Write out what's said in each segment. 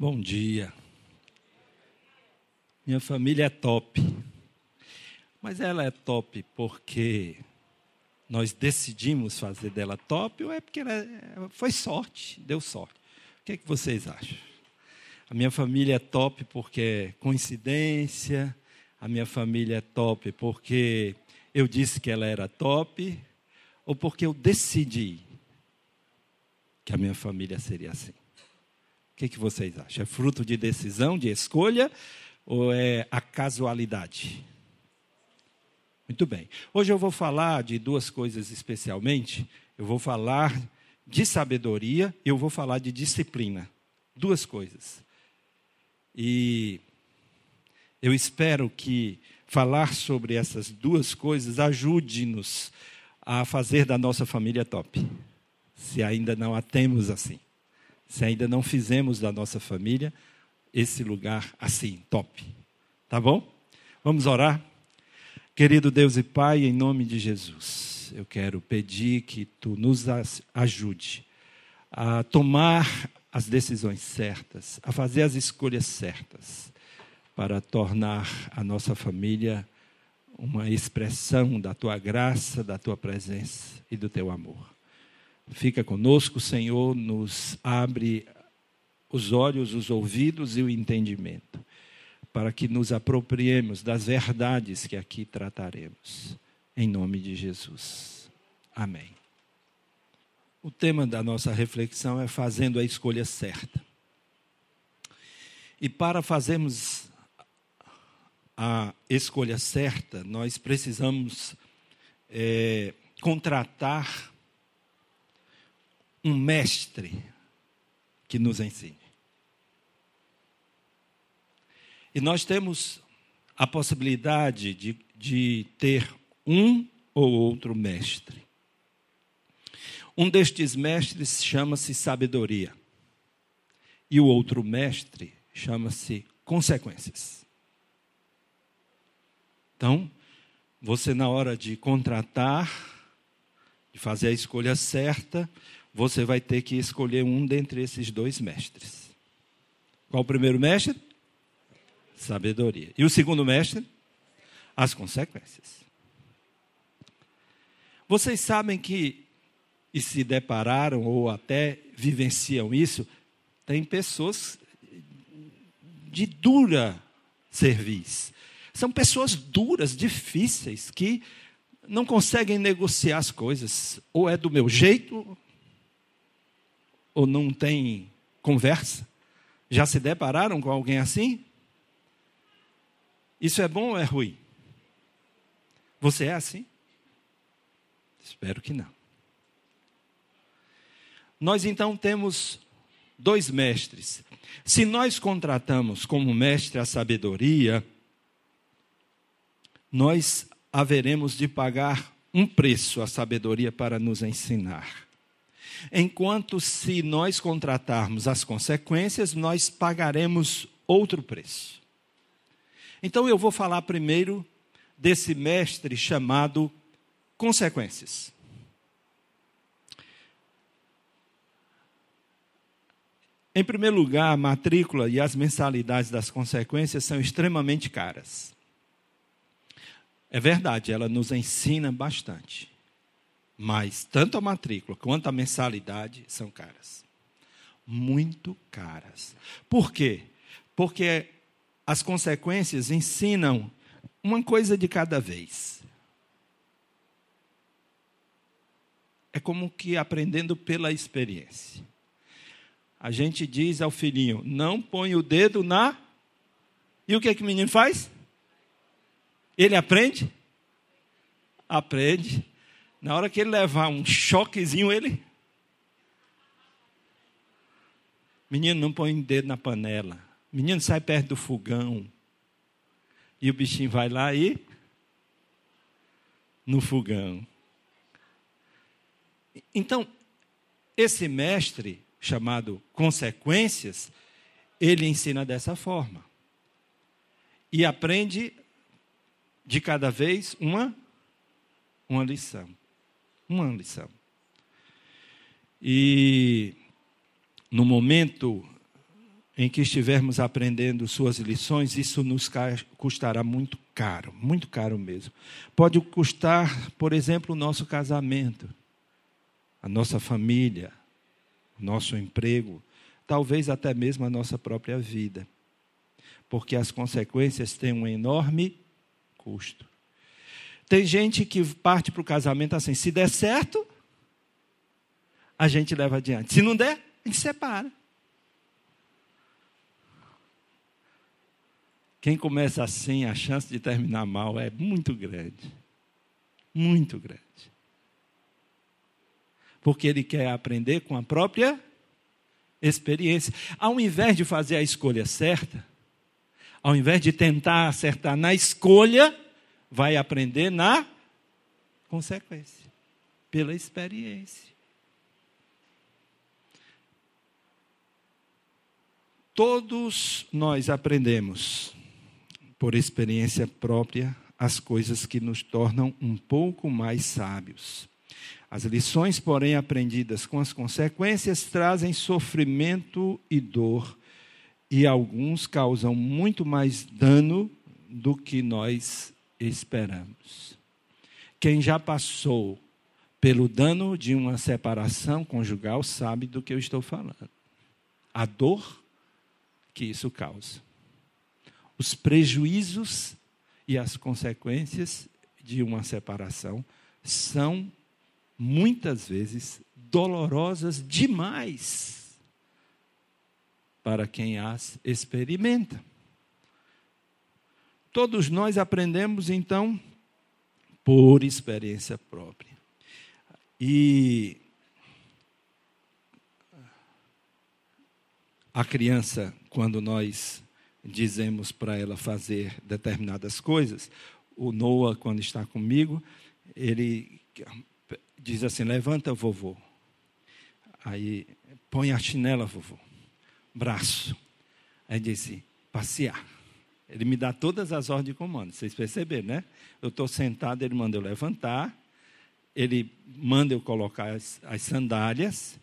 Bom dia. Minha família é top. Mas ela é top porque nós decidimos fazer dela top ou é porque ela é, foi sorte, deu sorte? O que, é que vocês acham? A minha família é top porque é coincidência, a minha família é top porque eu disse que ela era top, ou porque eu decidi que a minha família seria assim? Que, que vocês acham? É fruto de decisão, de escolha, ou é a casualidade? Muito bem. Hoje eu vou falar de duas coisas especialmente. Eu vou falar de sabedoria e eu vou falar de disciplina. Duas coisas. E eu espero que falar sobre essas duas coisas ajude-nos a fazer da nossa família top. Se ainda não a temos assim. Se ainda não fizemos da nossa família esse lugar assim, top. Tá bom? Vamos orar? Querido Deus e Pai, em nome de Jesus, eu quero pedir que tu nos ajude a tomar as decisões certas, a fazer as escolhas certas, para tornar a nossa família uma expressão da tua graça, da tua presença e do teu amor. Fica conosco, Senhor, nos abre os olhos, os ouvidos e o entendimento para que nos apropriemos das verdades que aqui trataremos. Em nome de Jesus. Amém. O tema da nossa reflexão é fazendo a escolha certa. E para fazermos a escolha certa, nós precisamos é, contratar um mestre que nos ensine. E nós temos a possibilidade de, de ter um ou outro mestre. Um destes mestres chama-se sabedoria. E o outro mestre chama-se consequências. Então, você, na hora de contratar, de fazer a escolha certa, você vai ter que escolher um dentre esses dois mestres. Qual o primeiro mestre? Sabedoria. E o segundo mestre? As consequências. Vocês sabem que, e se depararam ou até vivenciam isso, tem pessoas de dura serviço. São pessoas duras, difíceis, que não conseguem negociar as coisas. Ou é do meu jeito, ou não tem conversa. Já se depararam com alguém assim? Isso é bom ou é ruim? Você é assim? Espero que não. Nós então temos dois mestres. Se nós contratamos como mestre a sabedoria, nós haveremos de pagar um preço à sabedoria para nos ensinar. Enquanto se nós contratarmos as consequências, nós pagaremos outro preço. Então eu vou falar primeiro desse mestre chamado consequências. Em primeiro lugar, a matrícula e as mensalidades das consequências são extremamente caras. É verdade, ela nos ensina bastante. Mas tanto a matrícula quanto a mensalidade são caras. Muito caras. Por quê? Porque as consequências ensinam uma coisa de cada vez. É como que aprendendo pela experiência. A gente diz ao filhinho: não põe o dedo na. E o que, é que o menino faz? Ele aprende? Aprende. Na hora que ele levar um choquezinho, ele. Menino, não põe o dedo na panela. Menino sai perto do fogão. E o bichinho vai lá e. No fogão. Então, esse mestre, chamado Consequências, ele ensina dessa forma. E aprende de cada vez uma, uma lição. Uma lição. E no momento em que estivermos aprendendo suas lições, isso nos custará muito caro, muito caro mesmo. Pode custar, por exemplo, o nosso casamento, a nossa família, o nosso emprego, talvez até mesmo a nossa própria vida. Porque as consequências têm um enorme custo. Tem gente que parte para o casamento assim: se der certo, a gente leva adiante. Se não der, a gente separa. Quem começa assim, a chance de terminar mal é muito grande. Muito grande. Porque ele quer aprender com a própria experiência. Ao invés de fazer a escolha certa, ao invés de tentar acertar na escolha, vai aprender na consequência, pela experiência. Todos nós aprendemos por experiência própria, as coisas que nos tornam um pouco mais sábios. As lições, porém, aprendidas com as consequências, trazem sofrimento e dor, e alguns causam muito mais dano do que nós esperamos. Quem já passou pelo dano de uma separação conjugal sabe do que eu estou falando. A dor que isso causa os prejuízos e as consequências de uma separação são muitas vezes dolorosas demais para quem as experimenta. Todos nós aprendemos então por experiência própria. E a criança, quando nós dizemos para ela fazer determinadas coisas, o Noah, quando está comigo, ele diz assim: Levanta, vovô. Aí põe a chinela, vovô. Braço. Aí diz assim: Passear. Ele me dá todas as ordens de comando. Vocês perceberam, né? Eu estou sentado, ele manda eu levantar. Ele manda eu colocar as, as sandálias.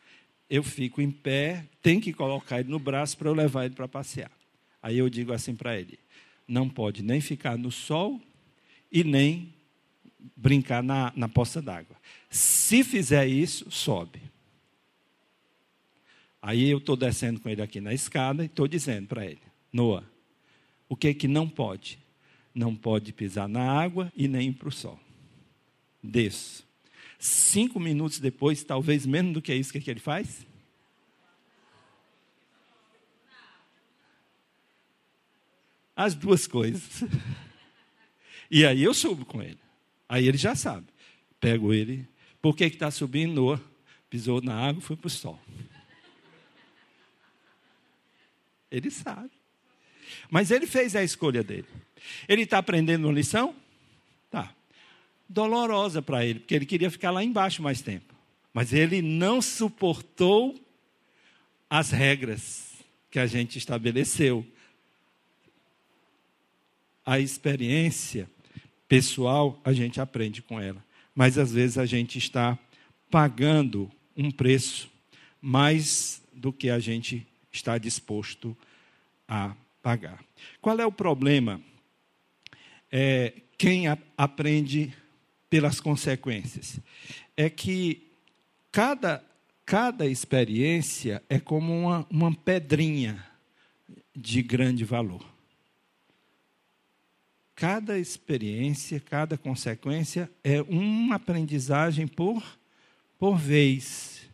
Eu fico em pé, tem que colocar ele no braço para eu levar ele para passear. Aí eu digo assim para ele: não pode nem ficar no sol e nem brincar na, na poça d'água. Se fizer isso, sobe. Aí eu estou descendo com ele aqui na escada e estou dizendo para ele: Noah, o que é que não pode? Não pode pisar na água e nem para o sol. Desço. Cinco minutos depois, talvez menos do que isso, o que, é que ele faz? As duas coisas. E aí eu subo com ele. Aí ele já sabe. Pego ele. Por que está subindo? Pisou na água, foi para o sol. Ele sabe. Mas ele fez a escolha dele. Ele está aprendendo uma lição? Tá. Dolorosa para ele, porque ele queria ficar lá embaixo mais tempo. Mas ele não suportou as regras que a gente estabeleceu a experiência pessoal, a gente aprende com ela. Mas às vezes a gente está pagando um preço mais do que a gente está disposto a pagar. Qual é o problema? É, quem a, aprende pelas consequências é que cada, cada experiência é como uma, uma pedrinha de grande valor cada experiência, cada consequência é uma aprendizagem por, por vez.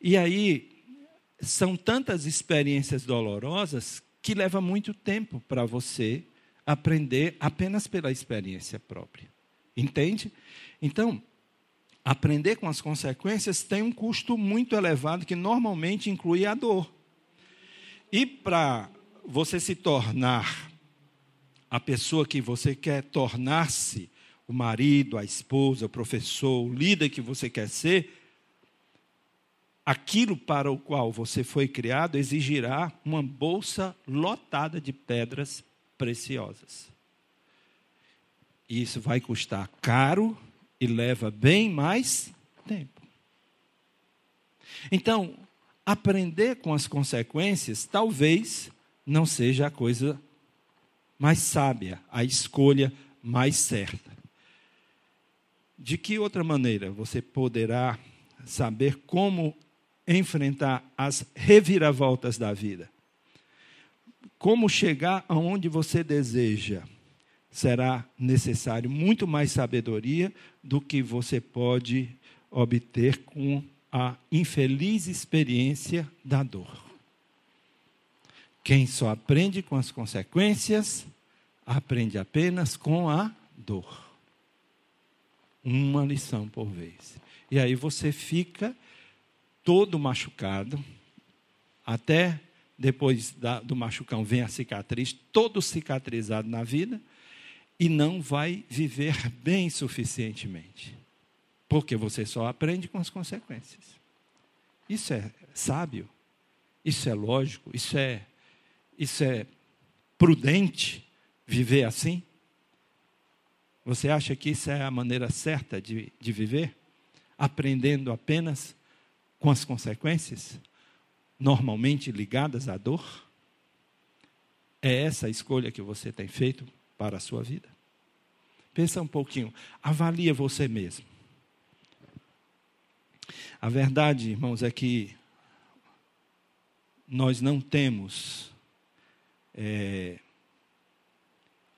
E aí, são tantas experiências dolorosas que leva muito tempo para você aprender apenas pela experiência própria. Entende? Então, aprender com as consequências tem um custo muito elevado que normalmente inclui a dor. E para você se tornar a pessoa que você quer tornar-se, o marido, a esposa, o professor, o líder que você quer ser, aquilo para o qual você foi criado exigirá uma bolsa lotada de pedras preciosas. E isso vai custar caro e leva bem mais tempo. Então, aprender com as consequências talvez não seja a coisa mais sábia, a escolha mais certa. De que outra maneira você poderá saber como enfrentar as reviravoltas da vida? Como chegar aonde você deseja? Será necessário muito mais sabedoria do que você pode obter com a infeliz experiência da dor. Quem só aprende com as consequências, aprende apenas com a dor. Uma lição por vez. E aí você fica todo machucado, até depois da, do machucão vem a cicatriz, todo cicatrizado na vida, e não vai viver bem suficientemente. Porque você só aprende com as consequências. Isso é sábio, isso é lógico, isso é, isso é prudente viver assim? Você acha que isso é a maneira certa de, de viver? Aprendendo apenas com as consequências, normalmente ligadas à dor? É essa a escolha que você tem feito para a sua vida? Pensa um pouquinho, avalia você mesmo. A verdade, irmãos, é que nós não temos é,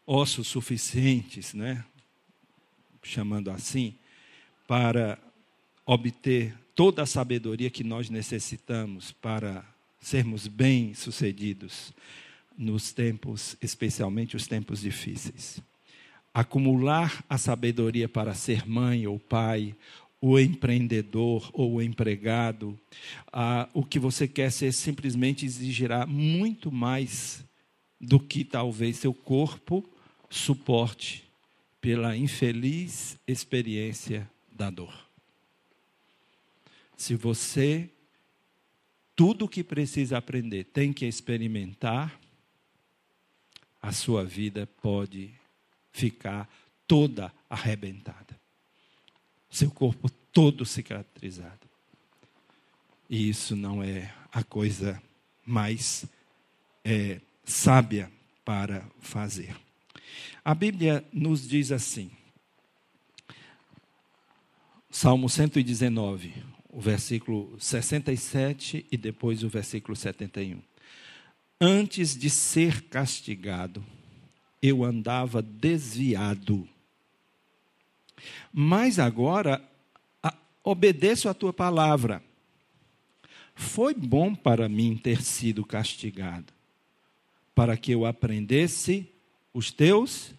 ossos suficientes, né? chamando assim, para obter toda a sabedoria que nós necessitamos para sermos bem-sucedidos nos tempos, especialmente os tempos difíceis. Acumular a sabedoria para ser mãe ou pai, o empreendedor ou o empregado, ah, o que você quer ser simplesmente exigirá muito mais do que talvez seu corpo suporte pela infeliz experiência da dor. Se você tudo o que precisa aprender tem que experimentar, a sua vida pode ficar toda arrebentada seu corpo todo cicatrizado. E isso não é a coisa mais é, sábia para fazer. A Bíblia nos diz assim, Salmo 119, o versículo 67 e depois o versículo 71. Antes de ser castigado, eu andava desviado mas agora a, obedeço a tua palavra. Foi bom para mim ter sido castigado, para que eu aprendesse os teus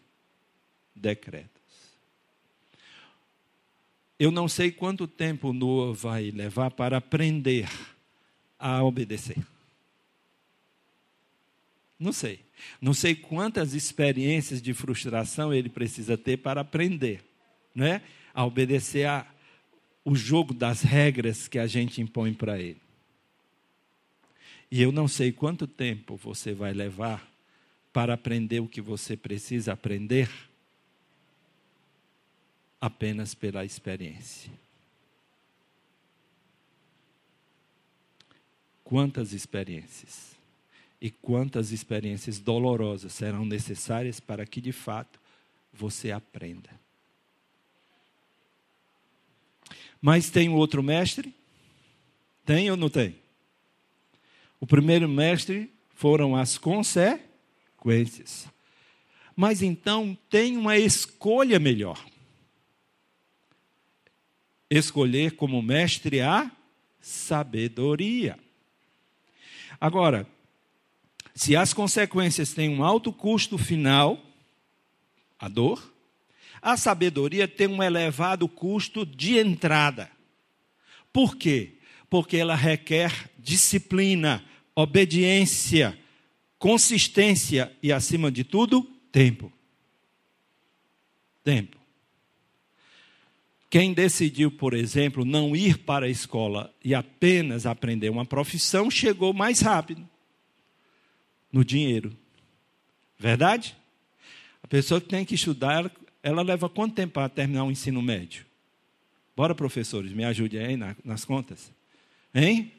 decretos. Eu não sei quanto tempo Noah vai levar para aprender a obedecer. Não sei. Não sei quantas experiências de frustração ele precisa ter para aprender né, a obedecer a, o jogo das regras que a gente impõe para ele. E eu não sei quanto tempo você vai levar para aprender o que você precisa aprender apenas pela experiência. Quantas experiências e quantas experiências dolorosas serão necessárias para que de fato você aprenda. Mas tem outro mestre? Tem ou não tem? O primeiro mestre foram as consequências. Mas então tem uma escolha melhor. Escolher como mestre a sabedoria. Agora, se as consequências têm um alto custo final, a dor, a sabedoria tem um elevado custo de entrada. Por quê? Porque ela requer disciplina, obediência, consistência e, acima de tudo, tempo. Tempo. Quem decidiu, por exemplo, não ir para a escola e apenas aprender uma profissão, chegou mais rápido no dinheiro. Verdade? A pessoa que tem que estudar, ela leva quanto tempo para terminar o ensino médio? Bora, professores, me ajudem aí nas contas. Hein?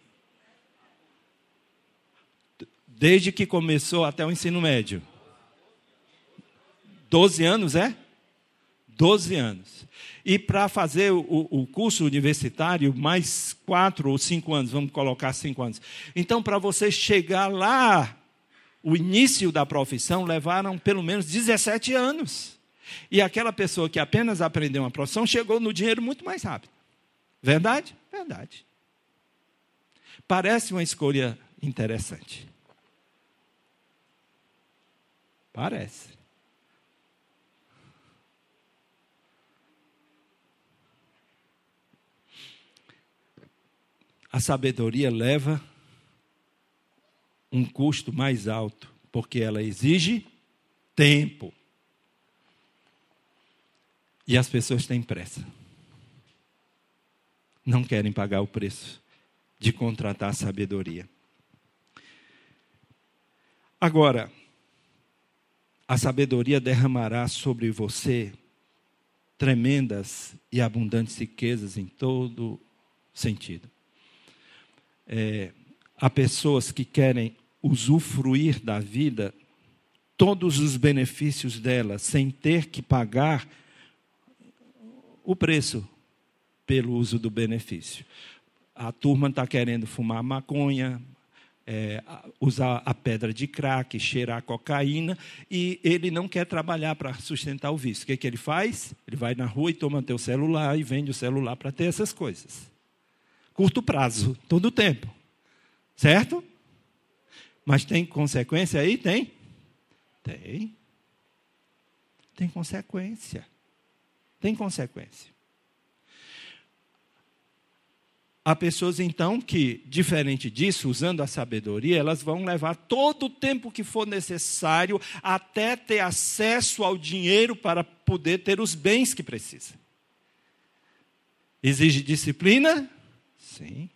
Desde que começou até o ensino médio. 12 anos, é? 12 anos. E para fazer o, o, curso universitário, mais quatro ou cinco anos, vamos colocar cinco anos. Então, para você chegar lá, o início da profissão levaram pelo menos 17 anos. E aquela pessoa que apenas aprendeu uma profissão chegou no dinheiro muito mais rápido. Verdade? Verdade. Parece uma escolha interessante. Parece. A sabedoria leva um custo mais alto, porque ela exige tempo. E as pessoas têm pressa. Não querem pagar o preço de contratar sabedoria. Agora, a sabedoria derramará sobre você tremendas e abundantes riquezas em todo sentido. É, há pessoas que querem usufruir da vida, todos os benefícios dela, sem ter que pagar o preço pelo uso do benefício. A turma está querendo fumar maconha, é, usar a pedra de crack, cheirar cocaína, e ele não quer trabalhar para sustentar o vício. O que, que ele faz? Ele vai na rua e toma teu celular e vende o celular para ter essas coisas curto prazo, todo o tempo. Certo? Mas tem consequência aí? Tem? Tem. Tem consequência. Tem consequência. Há pessoas então que, diferente disso, usando a sabedoria, elas vão levar todo o tempo que for necessário até ter acesso ao dinheiro para poder ter os bens que precisa. Exige disciplina? Sim.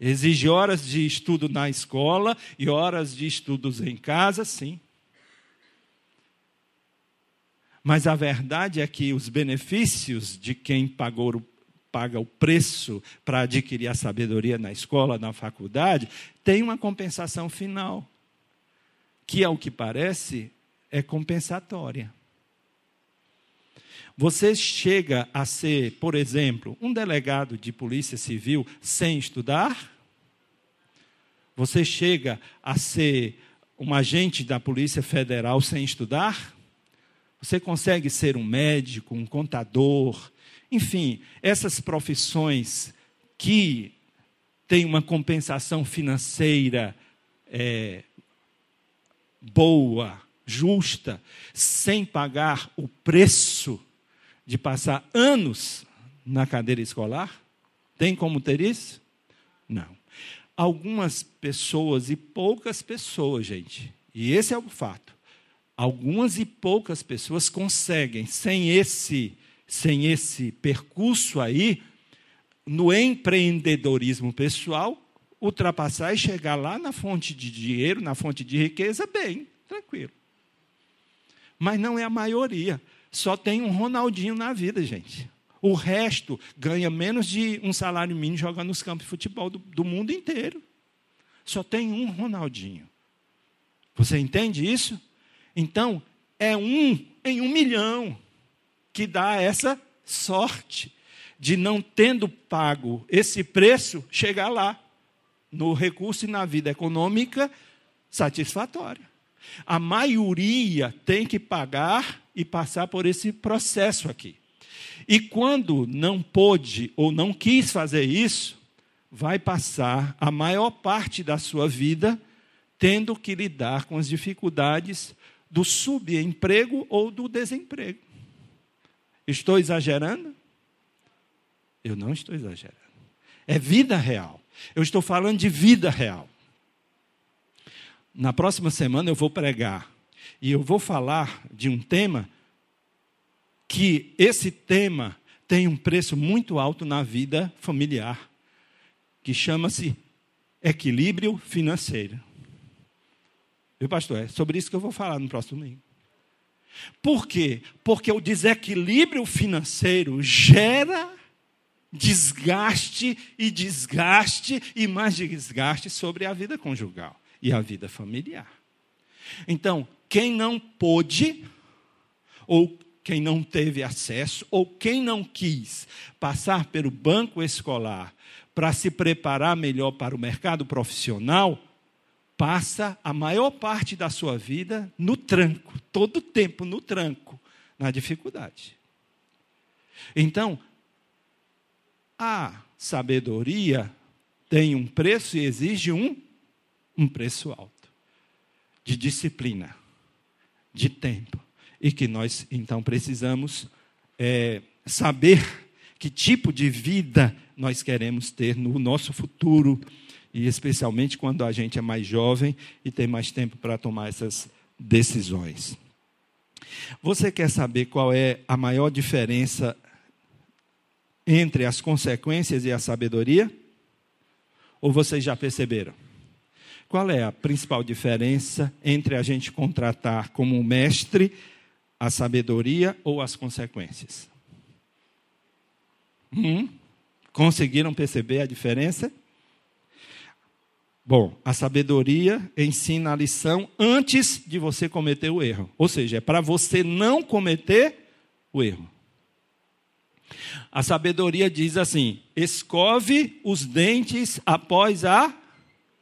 Exige horas de estudo na escola e horas de estudos em casa, sim. Mas a verdade é que os benefícios de quem pagou, paga o preço para adquirir a sabedoria na escola, na faculdade, tem uma compensação final, que, ao que parece, é compensatória. Você chega a ser, por exemplo, um delegado de polícia civil sem estudar? Você chega a ser um agente da Polícia Federal sem estudar? Você consegue ser um médico, um contador, enfim, essas profissões que têm uma compensação financeira é, boa, justa, sem pagar o preço de passar anos na cadeira escolar? Tem como ter isso? Não. Algumas pessoas e poucas pessoas, gente, e esse é o fato. Algumas e poucas pessoas conseguem, sem esse, sem esse percurso aí, no empreendedorismo pessoal, ultrapassar e chegar lá na fonte de dinheiro, na fonte de riqueza, bem, tranquilo. Mas não é a maioria. Só tem um Ronaldinho na vida, gente. O resto ganha menos de um salário mínimo jogando nos campos de futebol do, do mundo inteiro. Só tem um Ronaldinho. Você entende isso? Então, é um em um milhão que dá essa sorte de não tendo pago esse preço, chegar lá no recurso e na vida econômica satisfatória. A maioria tem que pagar e passar por esse processo aqui. E quando não pôde ou não quis fazer isso, vai passar a maior parte da sua vida tendo que lidar com as dificuldades do subemprego ou do desemprego. Estou exagerando? Eu não estou exagerando. É vida real. Eu estou falando de vida real. Na próxima semana eu vou pregar e eu vou falar de um tema que esse tema tem um preço muito alto na vida familiar, que chama-se equilíbrio financeiro. Viu, pastor? É sobre isso que eu vou falar no próximo domingo. Por quê? Porque o desequilíbrio financeiro gera desgaste e desgaste e mais desgaste sobre a vida conjugal e a vida familiar. Então, quem não pôde, ou quem não teve acesso, ou quem não quis passar pelo banco escolar para se preparar melhor para o mercado profissional, passa a maior parte da sua vida no tranco, todo o tempo no tranco, na dificuldade. Então, a sabedoria tem um preço e exige um, um preço alto de disciplina, de tempo. E que nós, então, precisamos é, saber que tipo de vida nós queremos ter no nosso futuro, e especialmente quando a gente é mais jovem e tem mais tempo para tomar essas decisões. Você quer saber qual é a maior diferença entre as consequências e a sabedoria? Ou vocês já perceberam? Qual é a principal diferença entre a gente contratar como mestre a sabedoria ou as consequências? Hum? Conseguiram perceber a diferença? Bom, a sabedoria ensina a lição antes de você cometer o erro. Ou seja, é para você não cometer o erro. A sabedoria diz assim: escove os dentes após a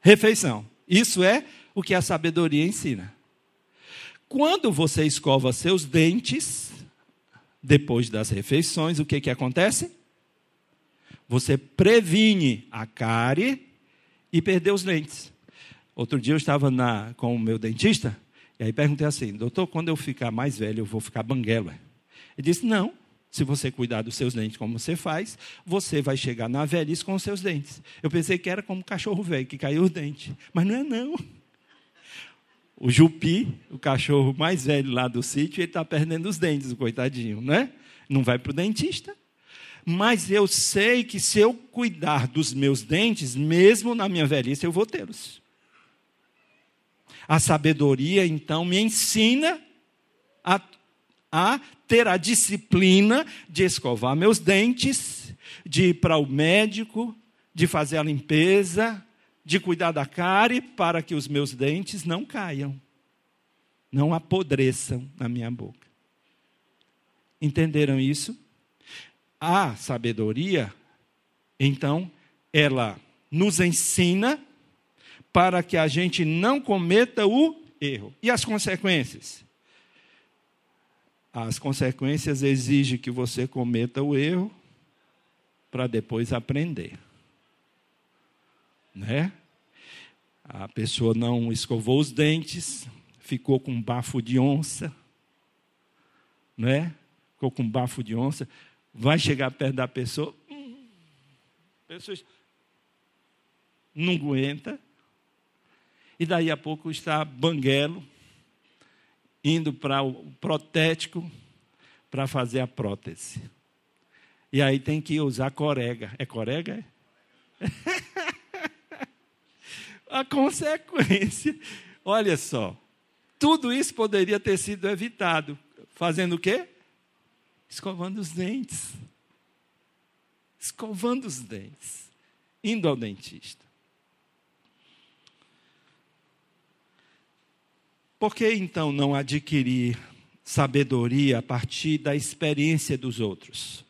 refeição. Isso é o que a sabedoria ensina. Quando você escova seus dentes, depois das refeições, o que, que acontece? Você previne a cárie e perder os dentes. Outro dia eu estava na, com o meu dentista, e aí perguntei assim, doutor, quando eu ficar mais velho, eu vou ficar banguela? Ele disse, não, se você cuidar dos seus dentes como você faz, você vai chegar na velhice com os seus dentes. Eu pensei que era como um cachorro velho, que caiu os dentes. Mas não é não. O Jupi, o cachorro mais velho lá do sítio, ele está perdendo os dentes, o coitadinho, né? Não vai para o dentista. Mas eu sei que se eu cuidar dos meus dentes, mesmo na minha velhice, eu vou tê-los. A sabedoria, então, me ensina a ter a disciplina de escovar meus dentes, de ir para o médico, de fazer a limpeza, de cuidar da cárie para que os meus dentes não caiam, não apodreçam na minha boca. Entenderam isso? A sabedoria, então, ela nos ensina para que a gente não cometa o erro. E as consequências? As consequências exigem que você cometa o erro para depois aprender. Né? A pessoa não escovou os dentes, ficou com bafo de onça, né? Ficou com bafo de onça, vai chegar perto da pessoa, hum, pessoa não aguenta, e daí a pouco está banguelo, indo para o protético para fazer a prótese. E aí tem que usar corega. É corega? a consequência. Olha só. Tudo isso poderia ter sido evitado. Fazendo o quê? Escovando os dentes. Escovando os dentes. Indo ao dentista. Por que então não adquirir sabedoria a partir da experiência dos outros?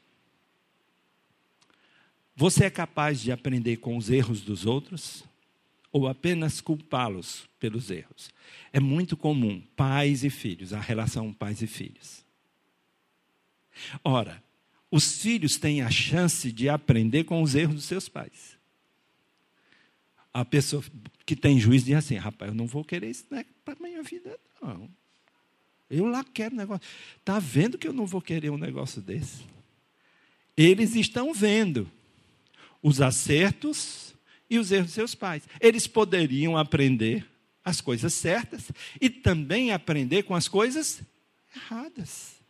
Você é capaz de aprender com os erros dos outros ou apenas culpá-los pelos erros? É muito comum pais e filhos, a relação pais e filhos. Ora, os filhos têm a chance de aprender com os erros dos seus pais a pessoa que tem juízo diz assim: rapaz, eu não vou querer isso né, para a minha vida, não. Eu lá quero negócio. Está vendo que eu não vou querer um negócio desse? Eles estão vendo os acertos e os erros dos seus pais. Eles poderiam aprender as coisas certas e também aprender com as coisas erradas.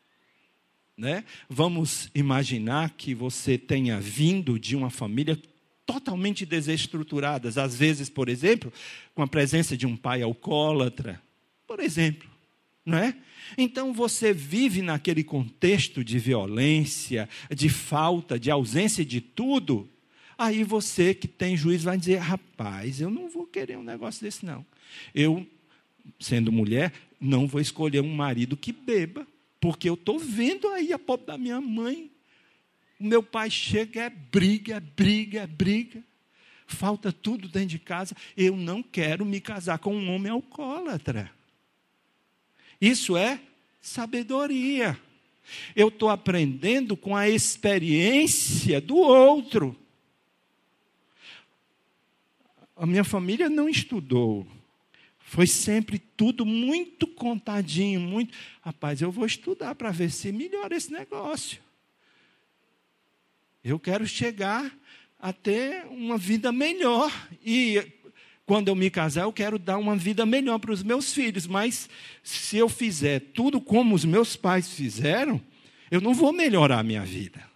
Né? Vamos imaginar que você tenha vindo de uma família totalmente desestruturadas. Às vezes, por exemplo, com a presença de um pai alcoólatra, por exemplo. não é? Então você vive naquele contexto de violência, de falta, de ausência de tudo. Aí você que tem juízo vai dizer: rapaz, eu não vou querer um negócio desse, não. Eu, sendo mulher, não vou escolher um marido que beba, porque eu estou vendo aí a pobre da minha mãe. Meu pai chega, é briga, é briga, é briga. Falta tudo dentro de casa. Eu não quero me casar com um homem alcoólatra. Isso é sabedoria. Eu estou aprendendo com a experiência do outro. A minha família não estudou. Foi sempre tudo muito contadinho, muito. Rapaz, eu vou estudar para ver se melhora esse negócio. Eu quero chegar a ter uma vida melhor. E quando eu me casar, eu quero dar uma vida melhor para os meus filhos. Mas se eu fizer tudo como os meus pais fizeram, eu não vou melhorar a minha vida.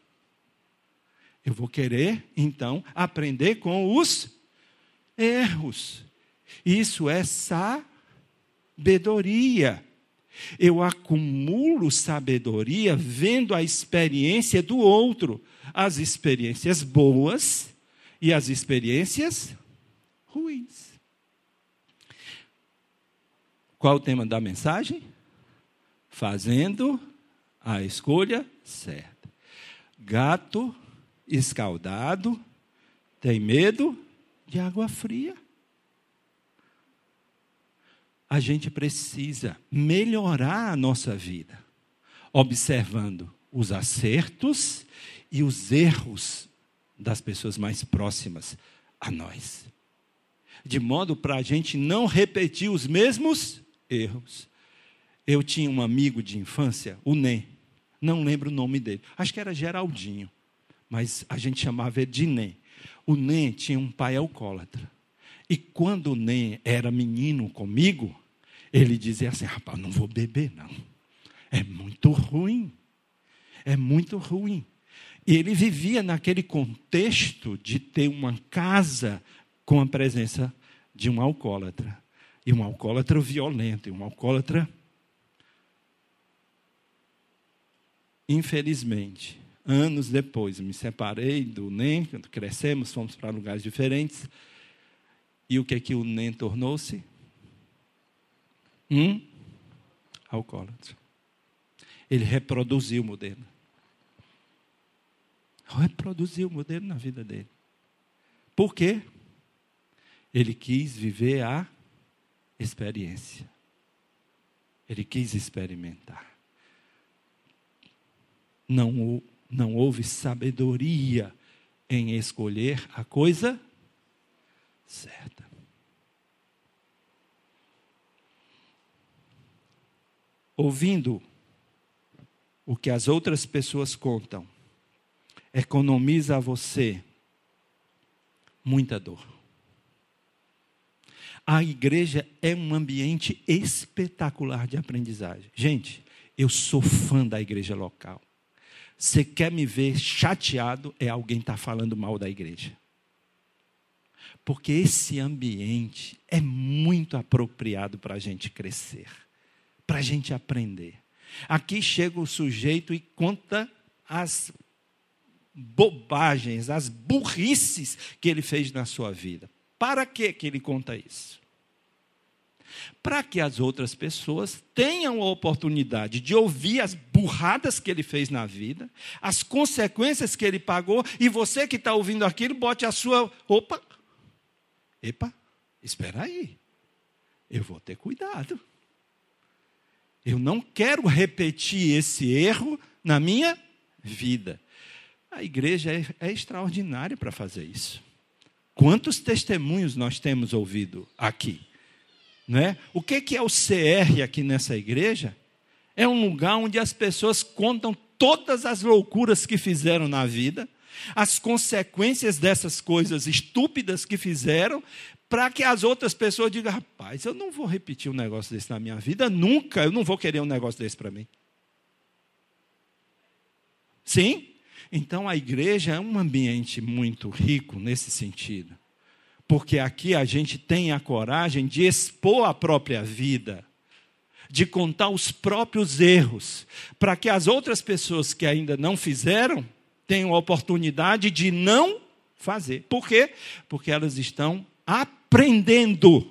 Eu vou querer, então, aprender com os erros. Isso é sabedoria. Eu acumulo sabedoria vendo a experiência do outro, as experiências boas e as experiências ruins. Qual o tema da mensagem? Fazendo a escolha certa. Gato escaldado tem medo de água fria. A gente precisa melhorar a nossa vida, observando os acertos e os erros das pessoas mais próximas a nós de modo para a gente não repetir os mesmos erros. Eu tinha um amigo de infância, o Nê, não lembro o nome dele, acho que era Geraldinho, mas a gente chamava ele de Nê. O Nê tinha um pai alcoólatra. E quando o Nê era menino comigo, ele dizia assim: rapaz, não vou beber, não. É muito ruim. É muito ruim. E ele vivia naquele contexto de ter uma casa com a presença de um alcoólatra. E um alcoólatra violento, e um alcoólatra. Infelizmente, anos depois, me separei do NEM, crescemos, fomos para lugares diferentes. E o que é que o NEM tornou-se? Um alcoólatra. Ele reproduziu o modelo. Reproduziu o modelo na vida dele. Por quê? Ele quis viver a experiência. Ele quis experimentar. Não, não houve sabedoria em escolher a coisa certa. Ouvindo o que as outras pessoas contam, economiza a você muita dor. A igreja é um ambiente espetacular de aprendizagem. Gente, eu sou fã da igreja local. Você quer me ver chateado, é alguém tá falando mal da igreja. Porque esse ambiente é muito apropriado para a gente crescer, para a gente aprender. Aqui chega o sujeito e conta as bobagens, as burrices que ele fez na sua vida. Para que, que ele conta isso? Para que as outras pessoas tenham a oportunidade de ouvir as burradas que ele fez na vida, as consequências que ele pagou, e você que está ouvindo aquilo, bote a sua. Opa! Epa, espera aí. Eu vou ter cuidado. Eu não quero repetir esse erro na minha vida. A igreja é, é extraordinária para fazer isso. Quantos testemunhos nós temos ouvido aqui? Né? O que, que é o CR aqui nessa igreja? É um lugar onde as pessoas contam todas as loucuras que fizeram na vida, as consequências dessas coisas estúpidas que fizeram, para que as outras pessoas digam: rapaz, eu não vou repetir um negócio desse na minha vida, nunca, eu não vou querer um negócio desse para mim. Sim? Então a igreja é um ambiente muito rico nesse sentido. Porque aqui a gente tem a coragem de expor a própria vida, de contar os próprios erros, para que as outras pessoas que ainda não fizeram tenham a oportunidade de não fazer. Por quê? Porque elas estão aprendendo,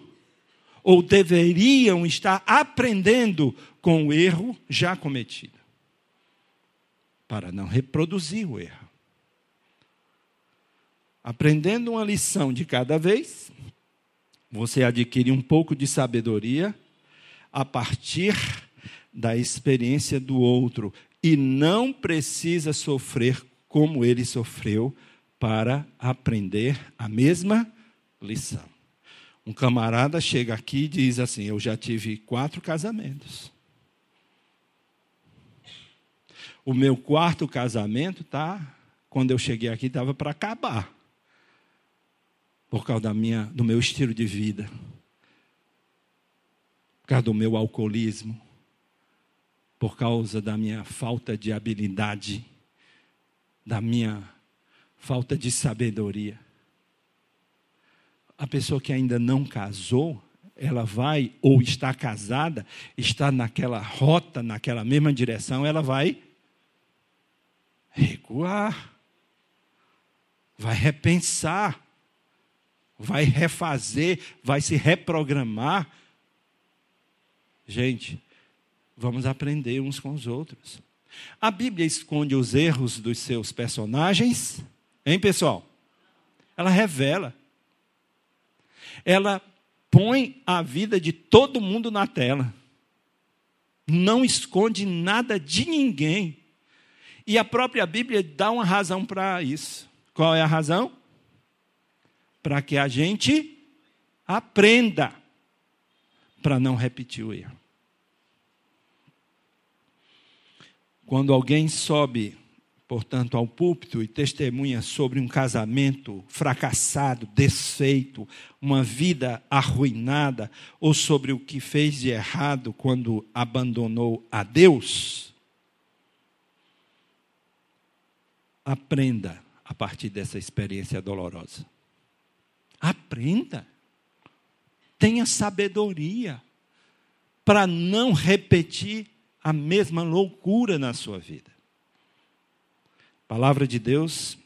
ou deveriam estar aprendendo com o erro já cometido, para não reproduzir o erro. Aprendendo uma lição de cada vez, você adquire um pouco de sabedoria a partir da experiência do outro e não precisa sofrer como ele sofreu para aprender a mesma lição. Um camarada chega aqui e diz assim: Eu já tive quatro casamentos. O meu quarto casamento, tá? Quando eu cheguei aqui, estava para acabar por causa da minha, do meu estilo de vida, por causa do meu alcoolismo, por causa da minha falta de habilidade, da minha falta de sabedoria. A pessoa que ainda não casou, ela vai, ou está casada, está naquela rota, naquela mesma direção, ela vai recuar, vai repensar vai refazer, vai se reprogramar. Gente, vamos aprender uns com os outros. A Bíblia esconde os erros dos seus personagens, hein, pessoal? Ela revela. Ela põe a vida de todo mundo na tela. Não esconde nada de ninguém. E a própria Bíblia dá uma razão para isso. Qual é a razão? para que a gente aprenda para não repetir o erro. Quando alguém sobe, portanto, ao púlpito e testemunha sobre um casamento fracassado, desfeito, uma vida arruinada, ou sobre o que fez de errado quando abandonou a Deus, aprenda a partir dessa experiência dolorosa. Aprenda. Tenha sabedoria para não repetir a mesma loucura na sua vida. A palavra de Deus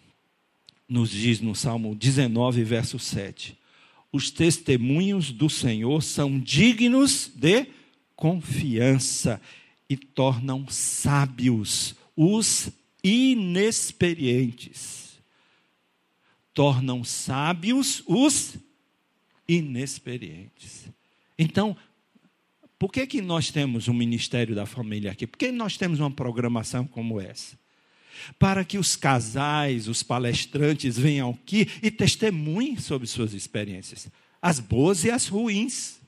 nos diz no Salmo 19, verso 7: Os testemunhos do Senhor são dignos de confiança e tornam sábios os inexperientes tornam sábios os inexperientes. Então, por que, que nós temos um Ministério da Família aqui? Por que nós temos uma programação como essa? Para que os casais, os palestrantes venham aqui e testemunhem sobre suas experiências, as boas e as ruins.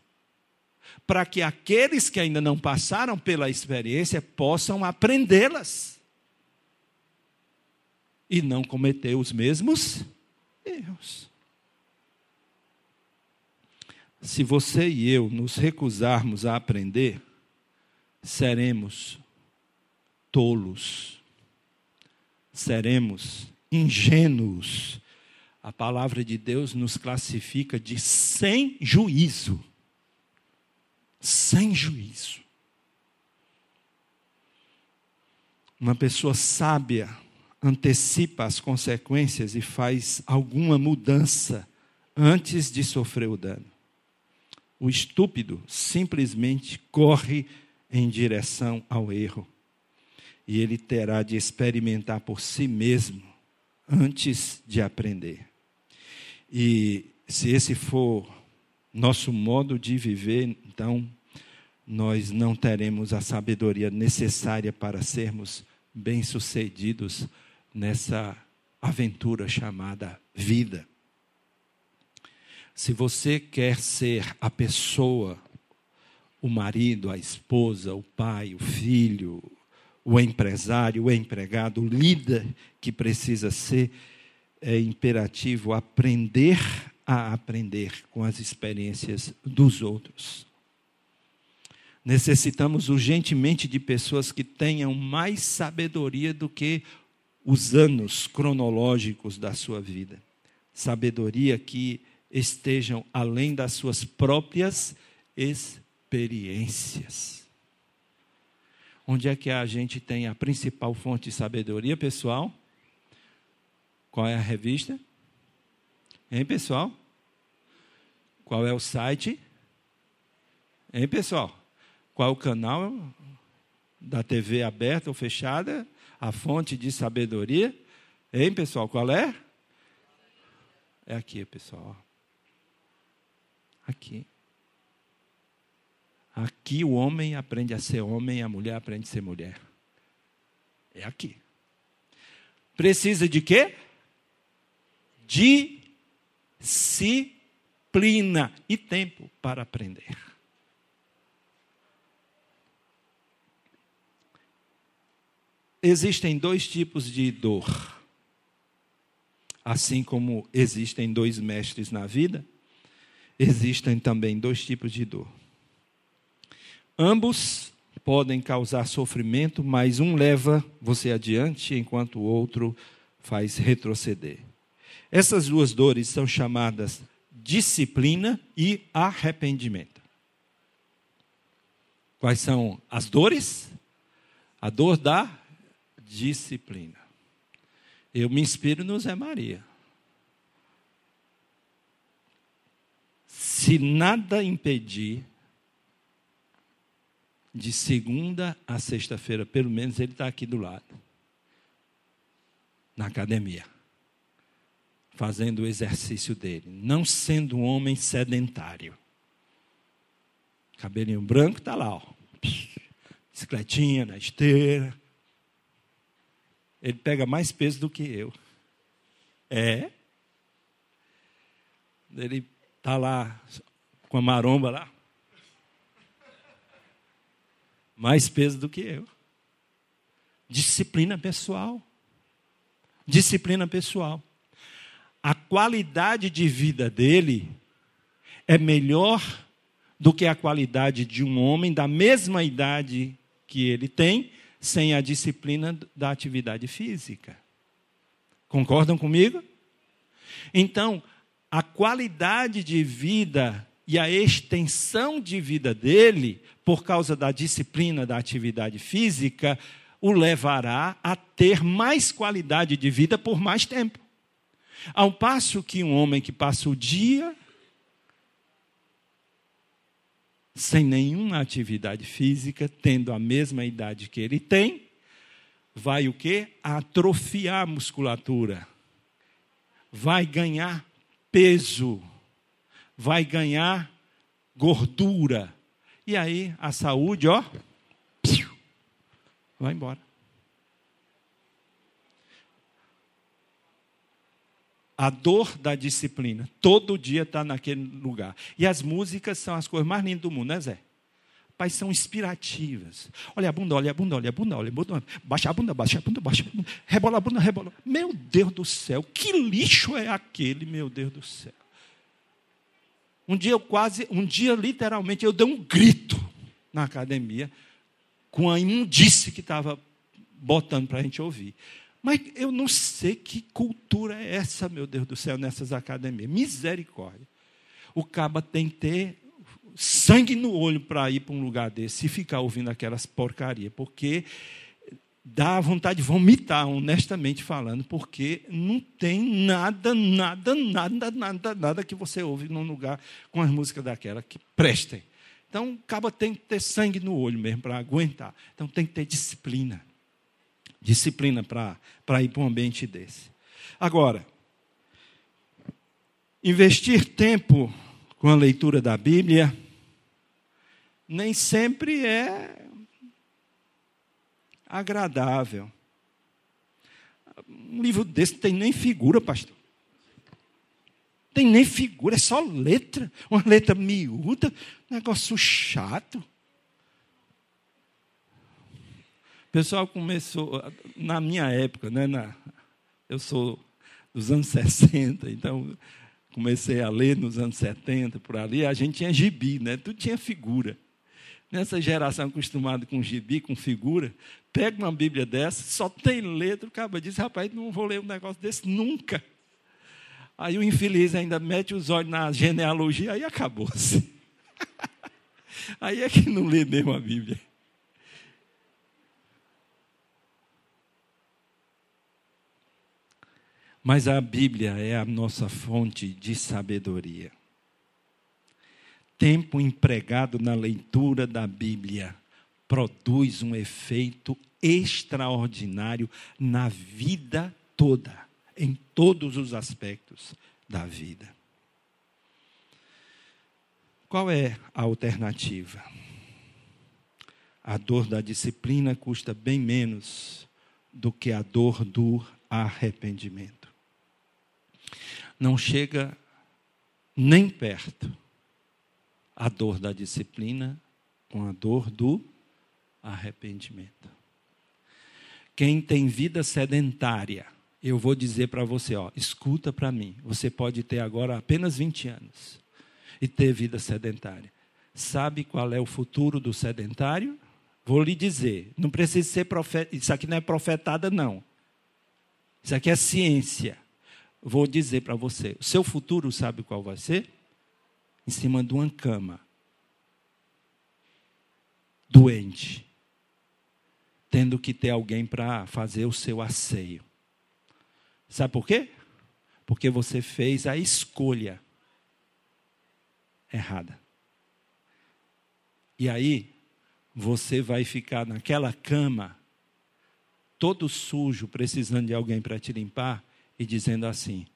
Para que aqueles que ainda não passaram pela experiência possam aprendê-las e não cometer os mesmos erros. Se você e eu nos recusarmos a aprender, seremos tolos, seremos ingênuos. A palavra de Deus nos classifica de sem juízo. Sem juízo. Uma pessoa sábia antecipa as consequências e faz alguma mudança antes de sofrer o dano. O estúpido simplesmente corre em direção ao erro. E ele terá de experimentar por si mesmo antes de aprender. E se esse for nosso modo de viver, então nós não teremos a sabedoria necessária para sermos bem-sucedidos nessa aventura chamada vida. Se você quer ser a pessoa, o marido, a esposa, o pai, o filho, o empresário, o empregado, o líder que precisa ser, é imperativo aprender a aprender com as experiências dos outros. Necessitamos urgentemente de pessoas que tenham mais sabedoria do que os anos cronológicos da sua vida. Sabedoria que estejam além das suas próprias experiências. Onde é que a gente tem a principal fonte de sabedoria, pessoal? Qual é a revista? Hein, pessoal? Qual é o site? Hein, pessoal? Qual é o canal da TV aberta ou fechada? A fonte de sabedoria? Hein, pessoal? Qual é? É aqui, pessoal. Aqui. Aqui o homem aprende a ser homem, a mulher aprende a ser mulher. É aqui. Precisa de quê? Disciplina e tempo para aprender. Existem dois tipos de dor. Assim como existem dois mestres na vida, existem também dois tipos de dor. Ambos podem causar sofrimento, mas um leva você adiante, enquanto o outro faz retroceder. Essas duas dores são chamadas disciplina e arrependimento. Quais são as dores? A dor da disciplina. Eu me inspiro no Zé Maria. Se nada impedir de segunda a sexta-feira, pelo menos ele está aqui do lado, na academia, fazendo o exercício dele, não sendo um homem sedentário. Cabelinho branco está lá, ó. bicicletinha na esteira. Ele pega mais peso do que eu. É. Ele está lá com a maromba lá mais peso do que eu. Disciplina pessoal. Disciplina pessoal. A qualidade de vida dele é melhor do que a qualidade de um homem da mesma idade que ele tem, sem a disciplina da atividade física. Concordam comigo? Então, a qualidade de vida e a extensão de vida dele, por causa da disciplina da atividade física, o levará a ter mais qualidade de vida por mais tempo. Ao passo que um homem que passa o dia sem nenhuma atividade física, tendo a mesma idade que ele tem, vai o quê? Atrofiar a musculatura. Vai ganhar peso vai ganhar gordura. E aí a saúde, ó, vai embora. A dor da disciplina. Todo dia está naquele lugar. E as músicas são as coisas mais lindas do mundo, né, Zé? Pai, são inspirativas. Olha a bunda, olha a bunda, olha a bunda, olha a bunda. Baixa a bunda, baixa a bunda, baixa a bunda. Rebola a bunda, rebola. Meu Deus do céu, que lixo é aquele, meu Deus do céu? Um dia eu quase, um dia literalmente eu dei um grito na academia com a imundície que estava botando para a gente ouvir. Mas eu não sei que cultura é essa, meu Deus do céu, nessas academias. Misericórdia. O caba tem que ter sangue no olho para ir para um lugar desse e ficar ouvindo aquelas porcarias, porque dá vontade de vomitar, honestamente falando, porque não tem nada, nada, nada, nada, nada que você ouve num lugar com as músicas daquela que prestem. Então, acaba tem que ter sangue no olho mesmo para aguentar. Então, tem que ter disciplina. Disciplina para ir para um ambiente desse. Agora, investir tempo com a leitura da Bíblia nem sempre é agradável. Um livro desse não tem nem figura, pastor. Tem nem figura, é só letra. Uma letra miúda, negócio chato. O pessoal começou, na minha época, né, na, eu sou dos anos 60, então comecei a ler nos anos 70, por ali, a gente tinha gibi, né? Tudo tinha figura. Nessa geração acostumada com gibi, com figura, pega uma Bíblia dessa, só tem letra, o cara diz, rapaz, não vou ler um negócio desse nunca. Aí o infeliz ainda mete os olhos na genealogia, aí acabou-se. aí é que não lê mesmo a Bíblia. Mas a Bíblia é a nossa fonte de sabedoria. Tempo empregado na leitura da Bíblia produz um efeito extraordinário na vida toda, em todos os aspectos da vida. Qual é a alternativa? A dor da disciplina custa bem menos do que a dor do arrependimento. Não chega nem perto a dor da disciplina com a dor do arrependimento. Quem tem vida sedentária, eu vou dizer para você, ó, escuta para mim. Você pode ter agora apenas 20 anos e ter vida sedentária. Sabe qual é o futuro do sedentário? Vou lhe dizer, não precisa ser profeta, isso aqui não é profetada não. Isso aqui é ciência. Vou dizer para você, o seu futuro sabe qual vai ser? Em cima de uma cama. Doente tendo que ter alguém para fazer o seu asseio. Sabe por quê? Porque você fez a escolha errada. E aí, você vai ficar naquela cama, todo sujo, precisando de alguém para te limpar, e dizendo assim: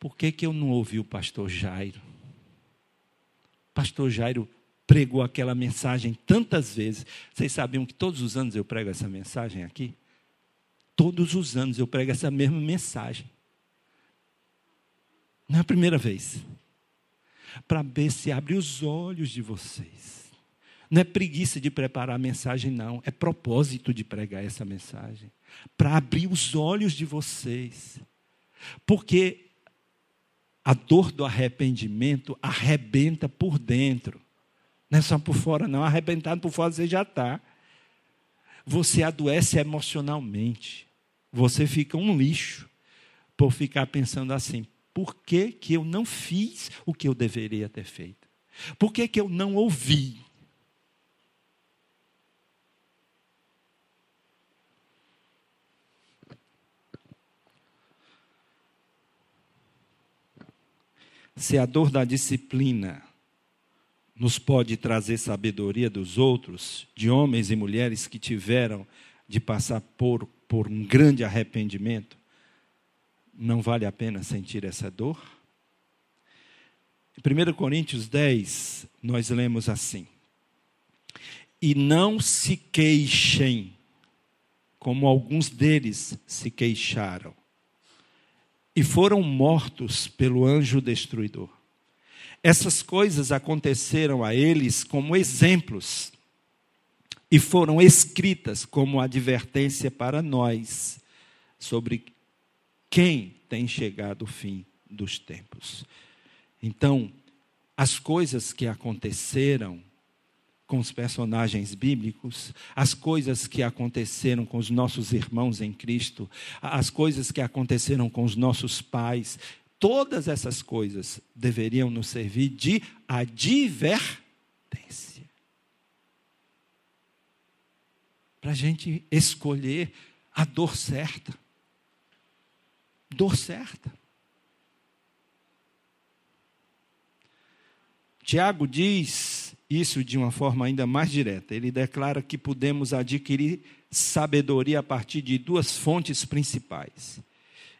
por que, que eu não ouvi o pastor Jairo? Pastor Jairo pregou aquela mensagem tantas vezes. Vocês sabiam que todos os anos eu prego essa mensagem aqui? Todos os anos eu prego essa mesma mensagem. Não é a primeira vez. Para ver se abre os olhos de vocês. Não é preguiça de preparar a mensagem, não. É propósito de pregar essa mensagem. Para abrir os olhos de vocês. Porque a dor do arrependimento arrebenta por dentro. Não é só por fora, não. Arrebentado por fora você já está. Você adoece emocionalmente. Você fica um lixo por ficar pensando assim: por que, que eu não fiz o que eu deveria ter feito? Por que, que eu não ouvi? Se a dor da disciplina nos pode trazer sabedoria dos outros, de homens e mulheres que tiveram de passar por, por um grande arrependimento, não vale a pena sentir essa dor? Em 1 Coríntios 10, nós lemos assim: E não se queixem, como alguns deles se queixaram, e foram mortos pelo anjo destruidor. Essas coisas aconteceram a eles como exemplos e foram escritas como advertência para nós sobre quem tem chegado o fim dos tempos. Então, as coisas que aconteceram com os personagens bíblicos, as coisas que aconteceram com os nossos irmãos em Cristo, as coisas que aconteceram com os nossos pais, Todas essas coisas deveriam nos servir de advertência. Para a gente escolher a dor certa. Dor certa. Tiago diz isso de uma forma ainda mais direta. Ele declara que podemos adquirir sabedoria a partir de duas fontes principais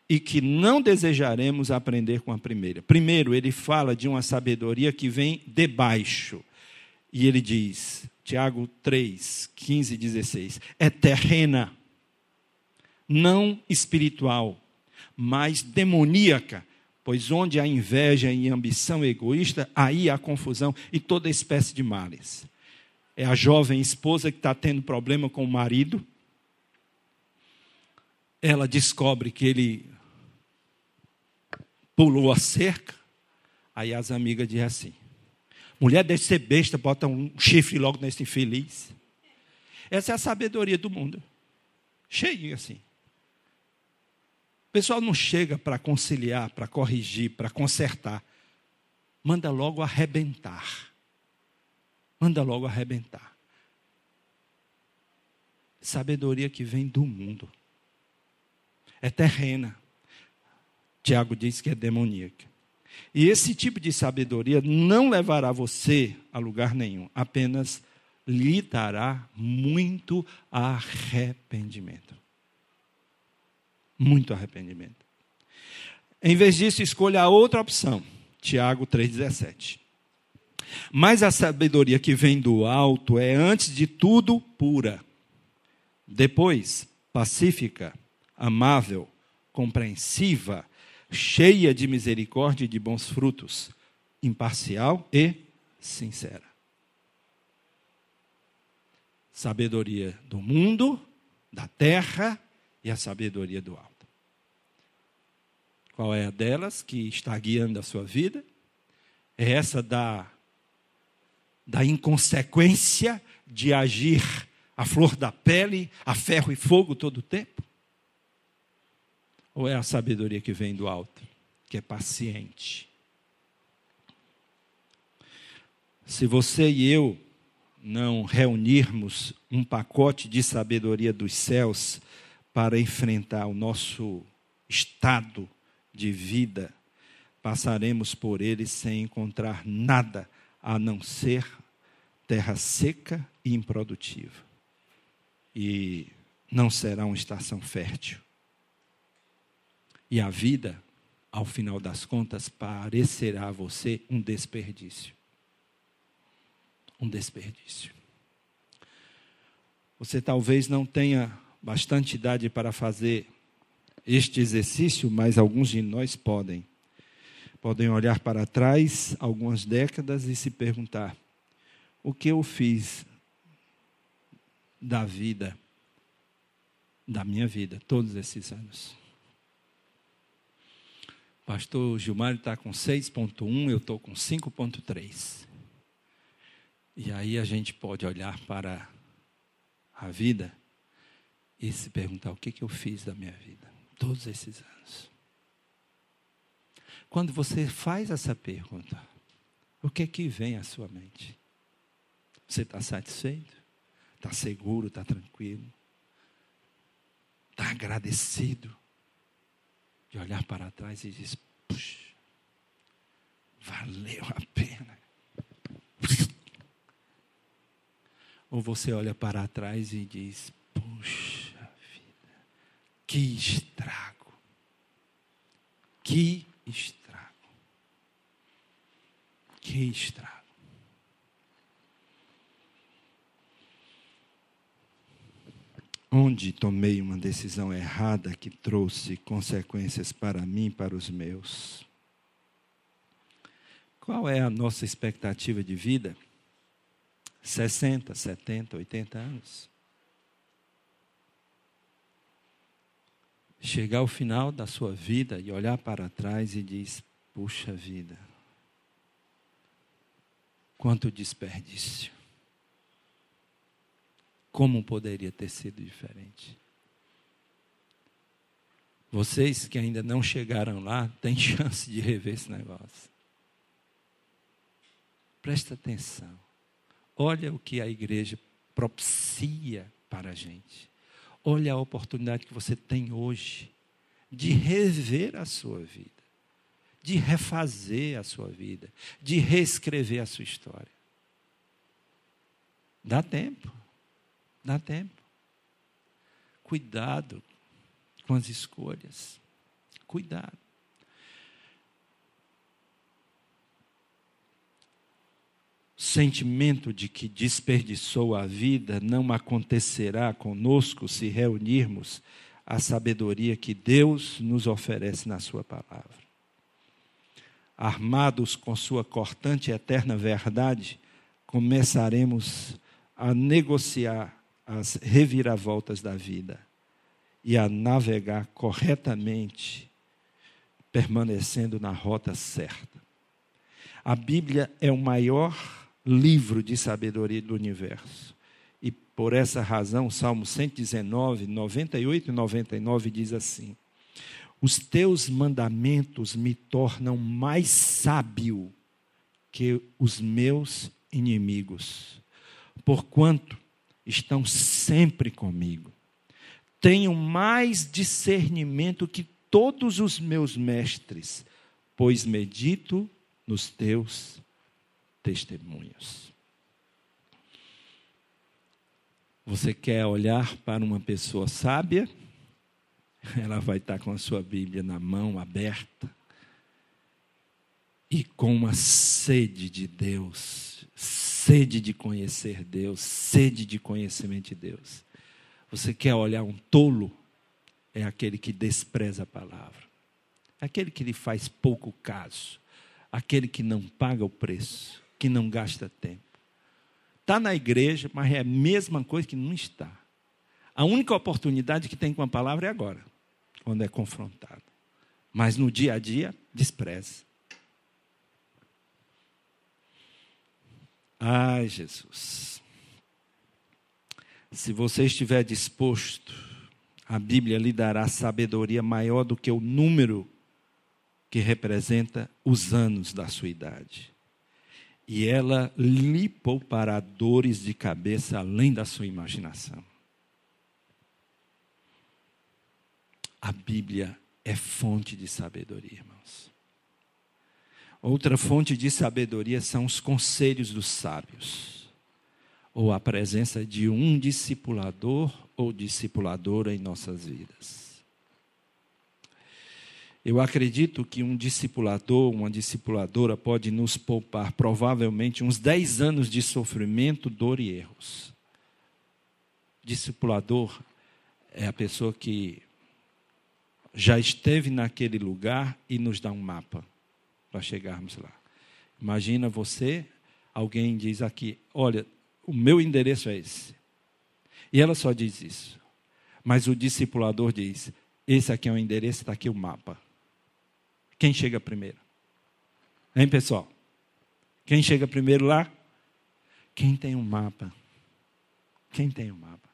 e que não desejaremos aprender com a primeira. Primeiro, ele fala de uma sabedoria que vem de baixo. E ele diz, Tiago 3, 15 e 16: é terrena, não espiritual, mas demoníaca. Pois onde há inveja e ambição egoísta, aí há confusão e toda espécie de males. É a jovem esposa que está tendo problema com o marido. Ela descobre que ele pulou a cerca. Aí as amigas dizem assim: mulher deve ser besta, bota um chifre logo nesse infeliz. Essa é a sabedoria do mundo. Cheio assim. Pessoal não chega para conciliar, para corrigir, para consertar. Manda logo arrebentar. Manda logo arrebentar. Sabedoria que vem do mundo. É terrena Tiago diz que é demoníaca. E esse tipo de sabedoria não levará você a lugar nenhum, apenas lhe dará muito arrependimento. Muito arrependimento. Em vez disso, escolha a outra opção. Tiago 3,17. Mas a sabedoria que vem do alto é, antes de tudo, pura. Depois, pacífica, amável, compreensiva, cheia de misericórdia e de bons frutos, imparcial e sincera. Sabedoria do mundo, da terra e a sabedoria do alto. Qual é a delas que está guiando a sua vida? É essa da, da inconsequência de agir a flor da pele, a ferro e fogo todo o tempo? Ou é a sabedoria que vem do alto, que é paciente? Se você e eu não reunirmos um pacote de sabedoria dos céus para enfrentar o nosso estado de vida, passaremos por ele sem encontrar nada a não ser terra seca e improdutiva. E não será uma estação fértil. E a vida, ao final das contas, parecerá a você um desperdício. Um desperdício. Você talvez não tenha bastante idade para fazer este exercício, mas alguns de nós podem. Podem olhar para trás algumas décadas e se perguntar: o que eu fiz da vida, da minha vida, todos esses anos? Pastor Gilmar está com 6,1, eu estou com 5,3. E aí a gente pode olhar para a vida e se perguntar: o que, que eu fiz da minha vida, todos esses anos? Quando você faz essa pergunta, o que é que vem à sua mente? Você está satisfeito? Está seguro? Está tranquilo? Está agradecido? de olhar para trás e diz: puxa, valeu a pena. Ou você olha para trás e diz: puxa que estrago, que estrago, que estrago. onde tomei uma decisão errada que trouxe consequências para mim para os meus. Qual é a nossa expectativa de vida? 60, 70, 80 anos. Chegar ao final da sua vida e olhar para trás e diz: puxa vida, quanto desperdício. Como poderia ter sido diferente? Vocês que ainda não chegaram lá, têm chance de rever esse negócio. Presta atenção. Olha o que a igreja propicia para a gente. Olha a oportunidade que você tem hoje de rever a sua vida, de refazer a sua vida, de reescrever a sua história. Dá tempo. Dá tempo. Cuidado com as escolhas. Cuidado. Sentimento de que desperdiçou a vida não acontecerá conosco se reunirmos a sabedoria que Deus nos oferece na Sua palavra. Armados com Sua cortante e eterna verdade, começaremos a negociar as reviravoltas da vida e a navegar corretamente, permanecendo na rota certa. A Bíblia é o maior livro de sabedoria do universo. E por essa razão, Salmo 119, 98 e 99 diz assim: Os teus mandamentos me tornam mais sábio que os meus inimigos, porquanto estão sempre comigo. Tenho mais discernimento que todos os meus mestres, pois medito nos teus testemunhos. Você quer olhar para uma pessoa sábia? Ela vai estar com a sua Bíblia na mão, aberta, e com uma sede de Deus, sede de conhecer Deus, sede de conhecimento de Deus. Você quer olhar um tolo? É aquele que despreza a palavra, aquele que lhe faz pouco caso, aquele que não paga o preço, que não gasta tempo. Está na igreja, mas é a mesma coisa que não está. A única oportunidade que tem com a palavra é agora, quando é confrontado. Mas no dia a dia, despreza. Ai, Jesus. Se você estiver disposto, a Bíblia lhe dará sabedoria maior do que o número que representa os anos da sua idade. E ela lhe poupará dores de cabeça além da sua imaginação. A Bíblia é fonte de sabedoria, irmãos. Outra fonte de sabedoria são os conselhos dos sábios, ou a presença de um discipulador ou discipuladora em nossas vidas. Eu acredito que um discipulador, uma discipuladora pode nos poupar provavelmente uns 10 anos de sofrimento, dor e erros. Discipulador é a pessoa que já esteve naquele lugar e nos dá um mapa para chegarmos lá. Imagina você, alguém diz aqui: Olha, o meu endereço é esse. E ela só diz isso. Mas o discipulador diz: Esse aqui é o endereço, está aqui o mapa. Quem chega primeiro? Hein, pessoal? Quem chega primeiro lá? Quem tem um mapa. Quem tem um mapa?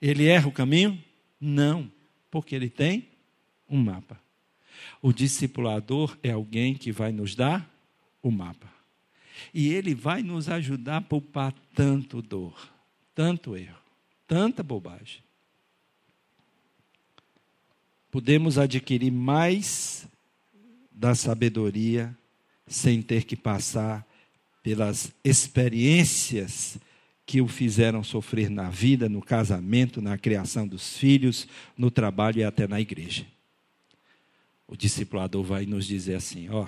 Ele erra o caminho? Não, porque ele tem um mapa. O discipulador é alguém que vai nos dar o mapa. E ele vai nos ajudar a poupar tanto dor, tanto erro, tanta bobagem. Podemos adquirir mais da sabedoria sem ter que passar pelas experiências que o fizeram sofrer na vida, no casamento, na criação dos filhos, no trabalho e até na igreja. O discipulador vai nos dizer assim: ó,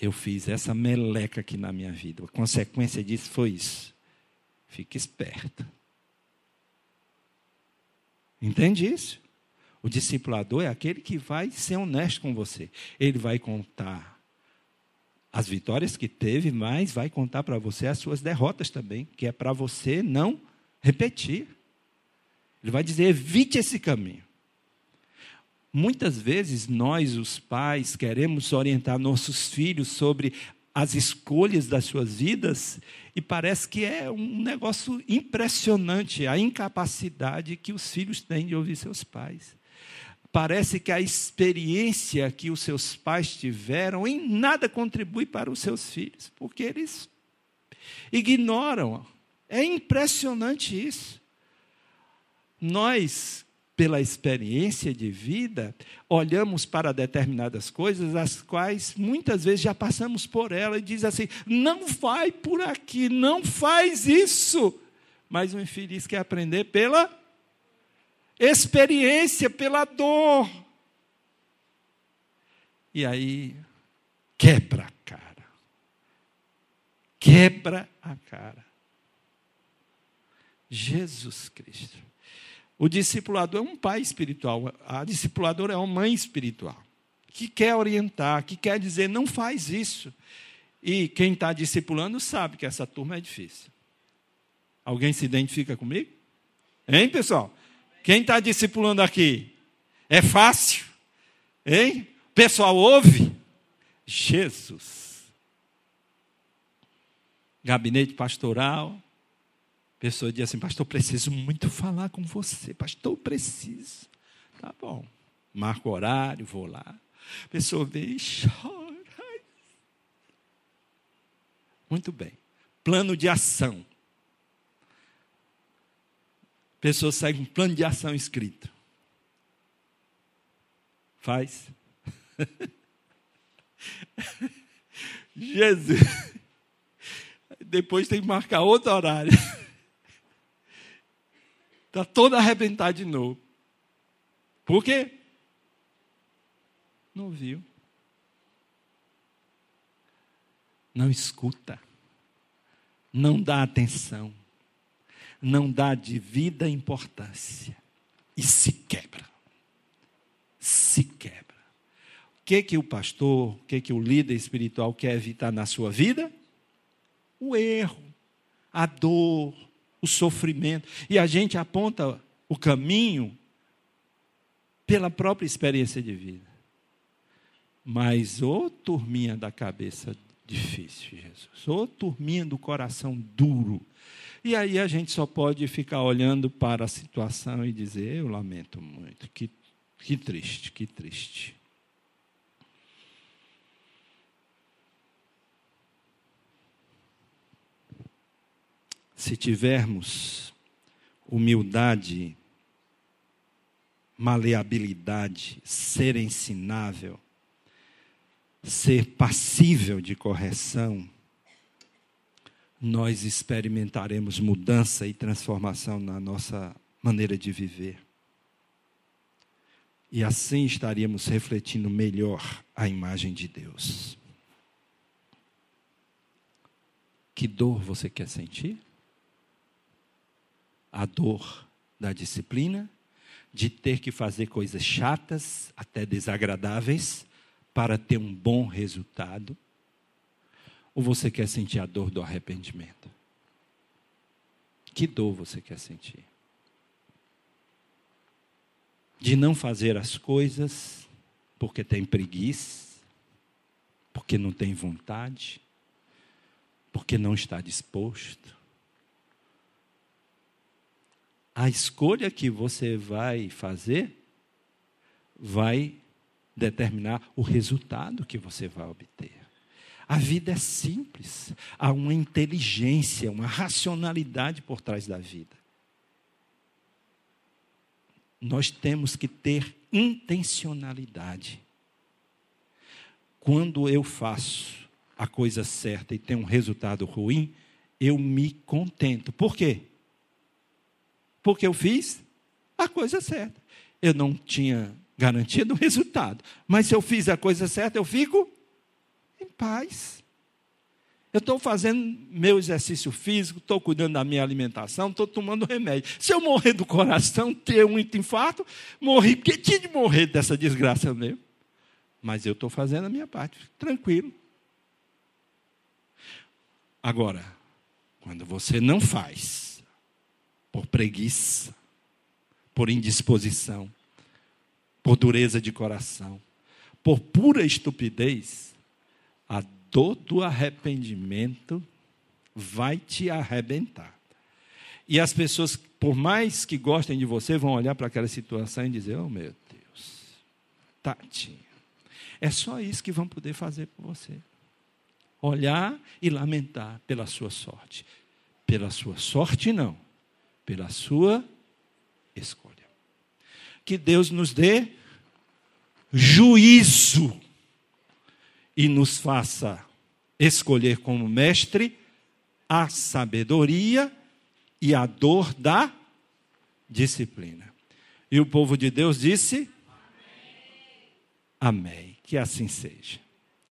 eu fiz essa meleca aqui na minha vida, a consequência disso foi isso. Fique esperto. Entende isso? O discipulador é aquele que vai ser honesto com você. Ele vai contar as vitórias que teve, mas vai contar para você as suas derrotas também, que é para você não repetir. Ele vai dizer: evite esse caminho. Muitas vezes nós, os pais, queremos orientar nossos filhos sobre as escolhas das suas vidas e parece que é um negócio impressionante a incapacidade que os filhos têm de ouvir seus pais parece que a experiência que os seus pais tiveram em nada contribui para os seus filhos, porque eles ignoram. É impressionante isso. Nós, pela experiência de vida, olhamos para determinadas coisas, as quais muitas vezes já passamos por ela e diz assim: não vai por aqui, não faz isso. Mas o infeliz quer aprender pela experiência pela dor. E aí, quebra a cara. Quebra a cara. Jesus Cristo. O discipulador é um pai espiritual, a discipuladora é uma mãe espiritual, que quer orientar, que quer dizer, não faz isso. E quem está discipulando sabe que essa turma é difícil. Alguém se identifica comigo? Hein, pessoal? Quem está discipulando aqui? É fácil? Hein? Pessoal ouve? Jesus. Gabinete pastoral. Pessoa diz assim, pastor, preciso muito falar com você. Pastor, preciso. Tá bom. Marco horário, vou lá. Pessoa vem e chora. Muito bem. Plano de ação. Pessoa com um plano de ação escrito. Faz. Jesus. Depois tem que marcar outro horário. Está todo arrebentado de novo. Por quê? Não viu. Não escuta. Não dá atenção. Não dá devida importância. E se quebra. Se quebra. O que que o pastor, o que que o líder espiritual quer evitar na sua vida? O erro, a dor, o sofrimento. E a gente aponta o caminho pela própria experiência de vida. Mas ô turminha da cabeça difícil, Jesus. Ô turminha do coração duro. E aí a gente só pode ficar olhando para a situação e dizer: Eu lamento muito, que, que triste, que triste. Se tivermos humildade, maleabilidade, ser ensinável, ser passível de correção, nós experimentaremos mudança e transformação na nossa maneira de viver. E assim estaríamos refletindo melhor a imagem de Deus. Que dor você quer sentir? A dor da disciplina, de ter que fazer coisas chatas, até desagradáveis, para ter um bom resultado? Ou você quer sentir a dor do arrependimento? Que dor você quer sentir? De não fazer as coisas porque tem preguiça, porque não tem vontade, porque não está disposto. A escolha que você vai fazer vai determinar o resultado que você vai obter. A vida é simples, há uma inteligência, uma racionalidade por trás da vida. Nós temos que ter intencionalidade. Quando eu faço a coisa certa e tenho um resultado ruim, eu me contento. Por quê? Porque eu fiz a coisa certa. Eu não tinha garantia do resultado. Mas se eu fiz a coisa certa, eu fico em paz. Eu estou fazendo meu exercício físico, estou cuidando da minha alimentação, estou tomando remédio. Se eu morrer do coração, ter um infarto, morri, porque tinha de morrer dessa desgraça mesmo. Mas eu estou fazendo a minha parte, tranquilo. Agora, quando você não faz, por preguiça, por indisposição, por dureza de coração, por pura estupidez, a dor do arrependimento vai te arrebentar. E as pessoas, por mais que gostem de você, vão olhar para aquela situação e dizer: Oh meu Deus, tadinho. É só isso que vão poder fazer por você. Olhar e lamentar pela sua sorte. Pela sua sorte, não. Pela sua escolha que Deus nos dê juízo e nos faça escolher como mestre a sabedoria e a dor da disciplina. E o povo de Deus disse: Amém. Amém. Que assim seja.